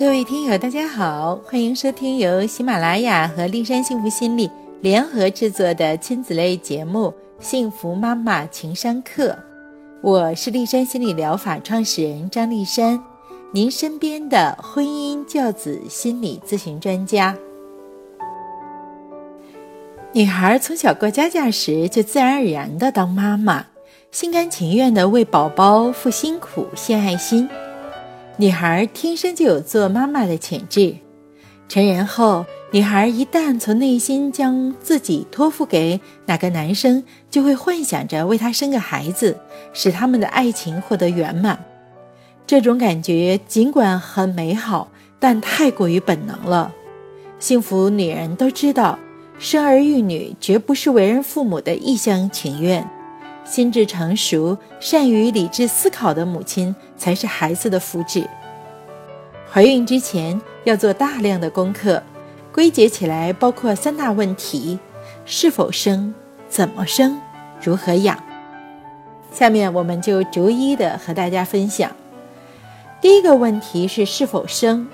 各位听友，大家好，欢迎收听由喜马拉雅和丽山幸福心理联合制作的亲子类节目《幸福妈妈情商课》。我是丽山心理疗法创始人张丽山，您身边的婚姻教子心理咨询专家。女孩从小过家家时，就自然而然的当妈妈，心甘情愿的为宝宝付辛苦、献爱心。女孩天生就有做妈妈的潜质，成人后，女孩一旦从内心将自己托付给哪个男生，就会幻想着为他生个孩子，使他们的爱情获得圆满。这种感觉尽管很美好，但太过于本能了。幸福女人都知道，生儿育女绝不是为人父母的一厢情愿。心智成熟、善于理智思考的母亲才是孩子的福祉。怀孕之前要做大量的功课，归结起来包括三大问题：是否生、怎么生、如何养。下面我们就逐一的和大家分享。第一个问题是是否生。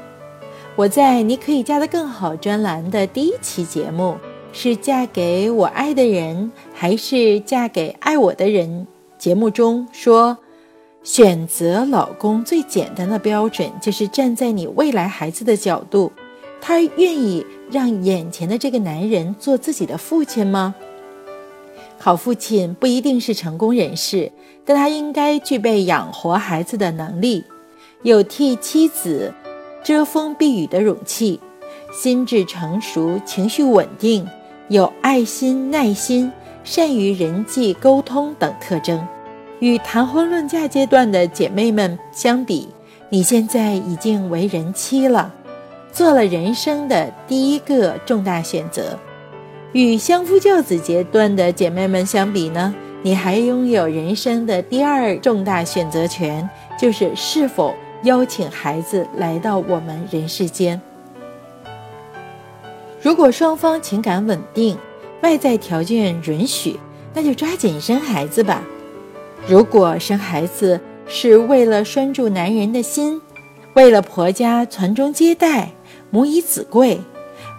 我在“你可以嫁得更好”专栏的第一期节目。是嫁给我爱的人，还是嫁给爱我的人？节目中说，选择老公最简单的标准就是站在你未来孩子的角度，他愿意让眼前的这个男人做自己的父亲吗？好父亲不一定是成功人士，但他应该具备养活孩子的能力，有替妻子遮风避雨的勇气，心智成熟，情绪稳定。有爱心、耐心、善于人际沟通等特征，与谈婚论嫁阶段的姐妹们相比，你现在已经为人妻了，做了人生的第一个重大选择。与相夫教子阶段的姐妹们相比呢，你还拥有人生的第二重大选择权，就是是否邀请孩子来到我们人世间。如果双方情感稳定，外在条件允许，那就抓紧生孩子吧。如果生孩子是为了拴住男人的心，为了婆家传宗接代、母以子贵，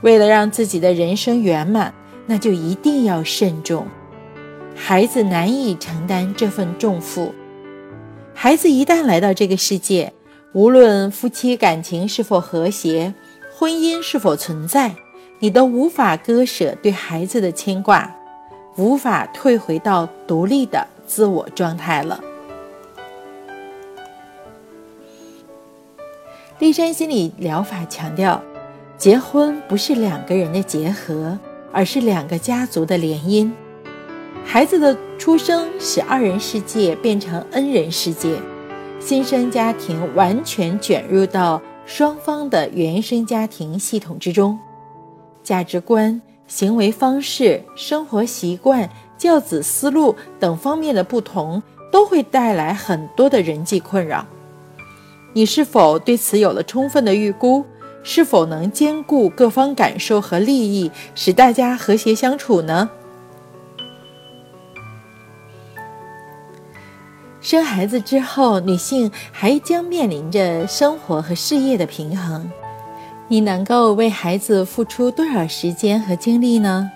为了让自己的人生圆满，那就一定要慎重。孩子难以承担这份重负。孩子一旦来到这个世界，无论夫妻感情是否和谐，婚姻是否存在。你都无法割舍对孩子的牵挂，无法退回到独立的自我状态了。立山心理疗法强调，结婚不是两个人的结合，而是两个家族的联姻。孩子的出生使二人世界变成 N 人世界，新生家庭完全卷入到双方的原生家庭系统之中。价值观、行为方式、生活习惯、教子思路等方面的不同，都会带来很多的人际困扰。你是否对此有了充分的预估？是否能兼顾各方感受和利益，使大家和谐相处呢？生孩子之后，女性还将面临着生活和事业的平衡。你能够为孩子付出多少时间和精力呢？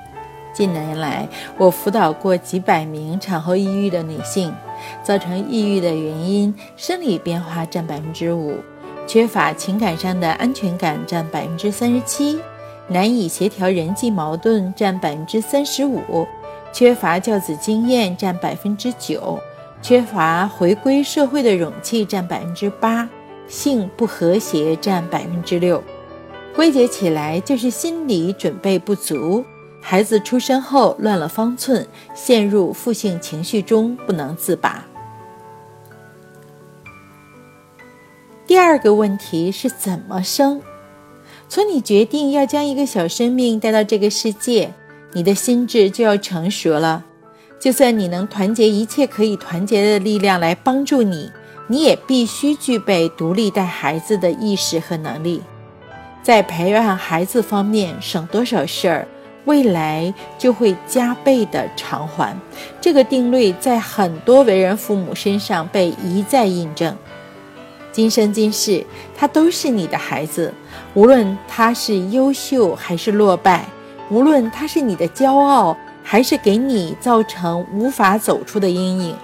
近年来，我辅导过几百名产后抑郁的女性，造成抑郁的原因，生理变化占百分之五，缺乏情感上的安全感占百分之三十七，难以协调人际矛盾占百分之三十五，缺乏教子经验占百分之九，缺乏回归社会的勇气占百分之八，性不和谐占百分之六。归结起来就是心理准备不足，孩子出生后乱了方寸，陷入负性情绪中不能自拔。第二个问题是怎么生？从你决定要将一个小生命带到这个世界，你的心智就要成熟了。就算你能团结一切可以团结的力量来帮助你，你也必须具备独立带孩子的意识和能力。在培养孩子方面省多少事儿，未来就会加倍的偿还。这个定律在很多为人父母身上被一再印证。今生今世，他都是你的孩子。无论他是优秀还是落败，无论他是你的骄傲还是给你造成无法走出的阴影，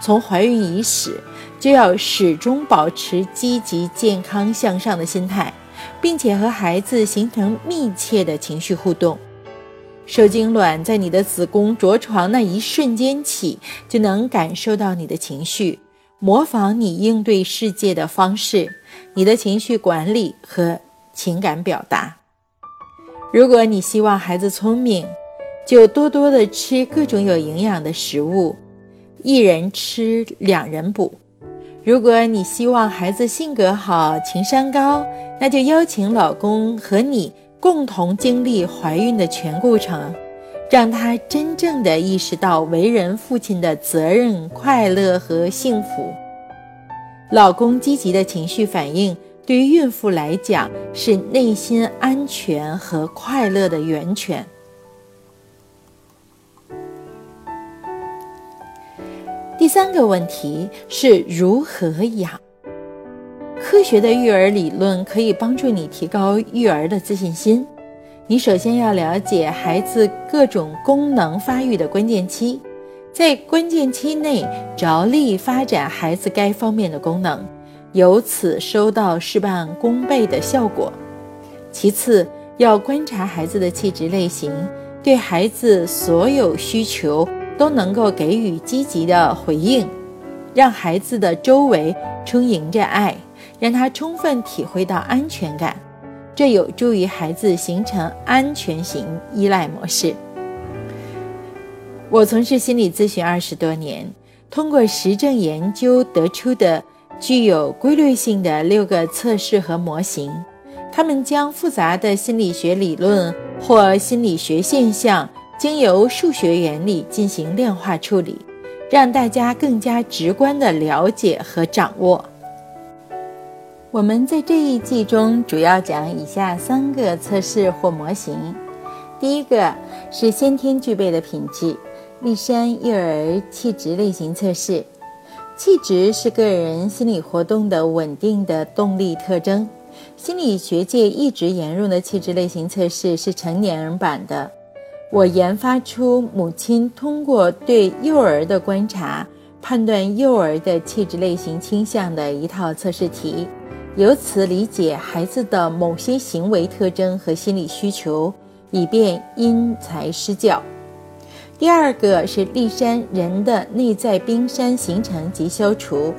从怀孕伊始，就要始终保持积极、健康、向上的心态，并且和孩子形成密切的情绪互动。受精卵在你的子宫着床那一瞬间起，就能感受到你的情绪。模仿你应对世界的方式，你的情绪管理和情感表达。如果你希望孩子聪明，就多多的吃各种有营养的食物，一人吃两人补。如果你希望孩子性格好、情商高，那就邀请老公和你共同经历怀孕的全过程。让他真正的意识到为人父亲的责任、快乐和幸福。老公积极的情绪反应，对于孕妇来讲是内心安全和快乐的源泉。第三个问题是如何养？科学的育儿理论可以帮助你提高育儿的自信心。你首先要了解孩子各种功能发育的关键期，在关键期内着力发展孩子该方面的功能，由此收到事半功倍的效果。其次，要观察孩子的气质类型，对孩子所有需求都能够给予积极的回应，让孩子的周围充盈着爱，让他充分体会到安全感。这有助于孩子形成安全型依赖模式。我从事心理咨询二十多年，通过实证研究得出的具有规律性的六个测试和模型，他们将复杂的心理学理论或心理学现象，经由数学原理进行量化处理，让大家更加直观的了解和掌握。我们在这一季中主要讲以下三个测试或模型。第一个是先天具备的品质——立山幼儿气质类型测试。气质是个人心理活动的稳定的动力特征。心理学界一直沿用的气质类型测试是成年人版的。我研发出母亲通过对幼儿的观察，判断幼儿的气质类型倾向的一套测试题。由此理解孩子的某些行为特征和心理需求，以便因材施教。第二个是立山人的内在冰山形成及消除。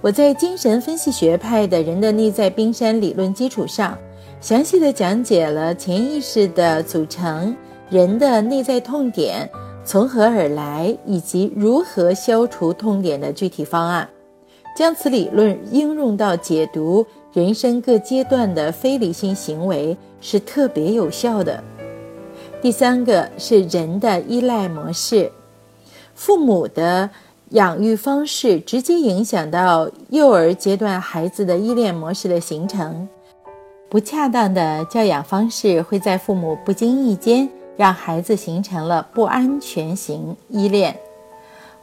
我在精神分析学派的人的内在冰山理论基础上，详细的讲解了潜意识的组成、人的内在痛点从何而来，以及如何消除痛点的具体方案。将此理论应用到解读人生各阶段的非理性行为是特别有效的。第三个是人的依赖模式，父母的养育方式直接影响到幼儿阶段孩子的依恋模式的形成。不恰当的教养方式会在父母不经意间让孩子形成了不安全型依恋。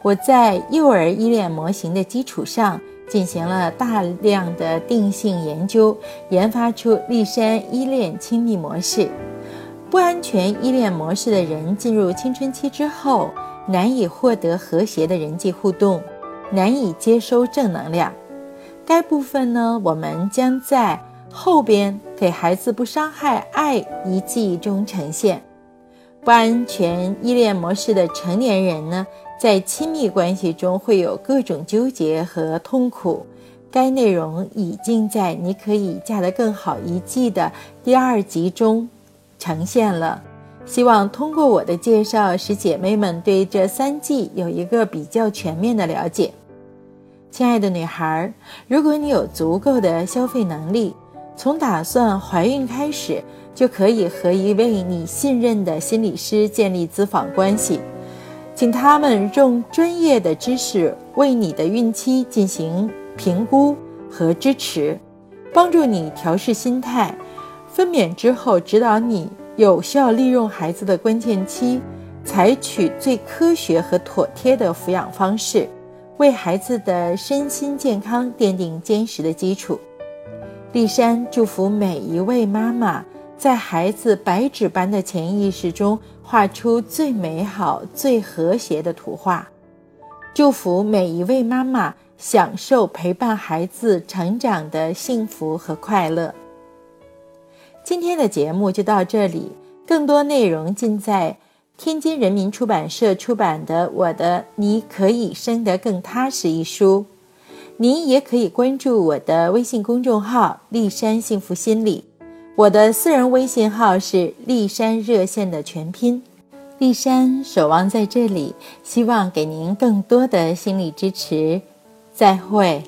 我在幼儿依恋模型的基础上进行了大量的定性研究，研发出立山依恋亲密模式。不安全依恋模式的人进入青春期之后，难以获得和谐的人际互动，难以接收正能量。该部分呢，我们将在后边给孩子不伤害爱一季中呈现。不安全依恋模式的成年人呢？在亲密关系中会有各种纠结和痛苦，该内容已经在《你可以嫁得更好》一季的第二集中呈现了。希望通过我的介绍，使姐妹们对这三季有一个比较全面的了解。亲爱的女孩，如果你有足够的消费能力，从打算怀孕开始，就可以和一位你信任的心理师建立咨访关系。请他们用专业的知识为你的孕期进行评估和支持，帮助你调试心态。分娩之后，指导你有效利用孩子的关键期，采取最科学和妥帖的抚养方式，为孩子的身心健康奠定坚实的基础。丽珊祝福每一位妈妈，在孩子白纸般的潜意识中画出最美好、最和谐的图画。祝福每一位妈妈享受陪伴孩子成长的幸福和快乐。今天的节目就到这里，更多内容尽在。天津人民出版社出版的《我的你可以生得更踏实》一书，您也可以关注我的微信公众号“丽山幸福心理”，我的私人微信号是“丽山热线”的全拼。丽山守望在这里，希望给您更多的心理支持。再会。